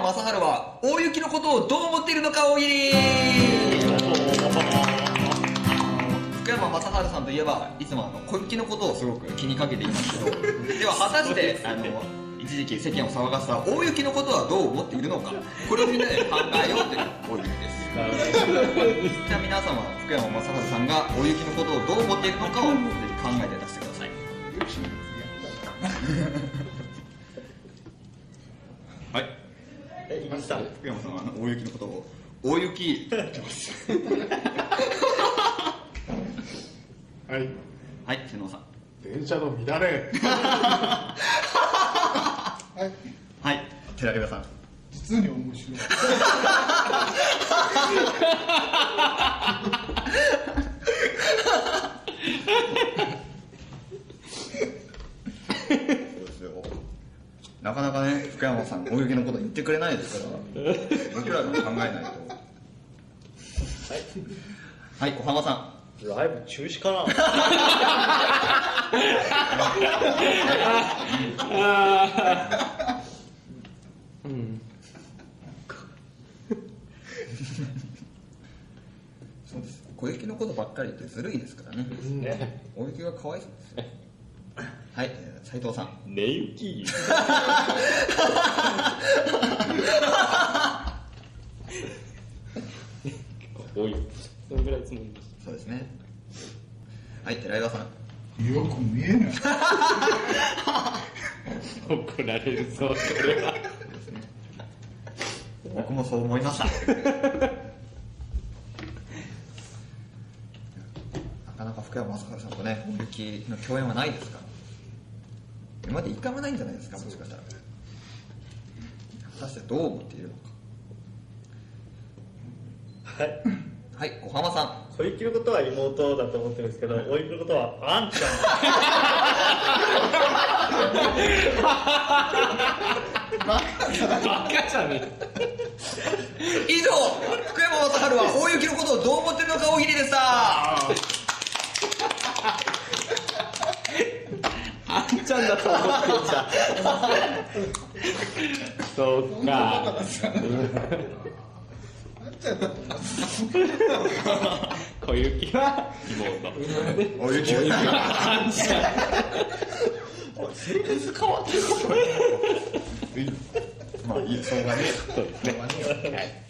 山雅治は大雪のことをどう思っているのか大喜利福山雅治さんといえばいつもあの小雪のことをすごく気にかけていますけどでは果たしてあの一時期世間を騒がせた大雪のことはどう思っているのかこれをみんなで考えようという大喜利ですじゃあ皆様福山雅治さんが大雪のことをどう思っているのかをぜひ考えて出してくださいはい。え言いました福山さんはあの大雪のことを。大雪。って言ってますはい。はい瀬能さん。電車の乱れ。はい。はい。寺倉さん。実に面白いそうですよなかなかね福山さん大雪のこと言ってくれないですから僕らが考えないと。はい。小浜さん。ライブ中止かな？そうです。小雪のことばっかり言ってずるいですからね。ね。大雪がかわいそうですよはいえー斉藤さん。寝行き。多いそのぐらいつもりでしそうですね。はい寺岩さん。よく見えない。た 怒られるぞこれは。僕もそう思いました。なかなか福山雅治さんとね大雪の共演はないですから。今まで一回もないんじゃないですかもしかしたら。果たしてどう思っているのか。はい。はい小浜さん。小雪のことは妹だと思ってるんですけど大雪のことはあんちゃん。バカじゃね以上福山雅治は大雪のことをどう思ってるのか大喜利でした。あんちゃんだと そうか。小雪は妹。大雪。はあんちゃんまあいいしょうがね。そうですね。はい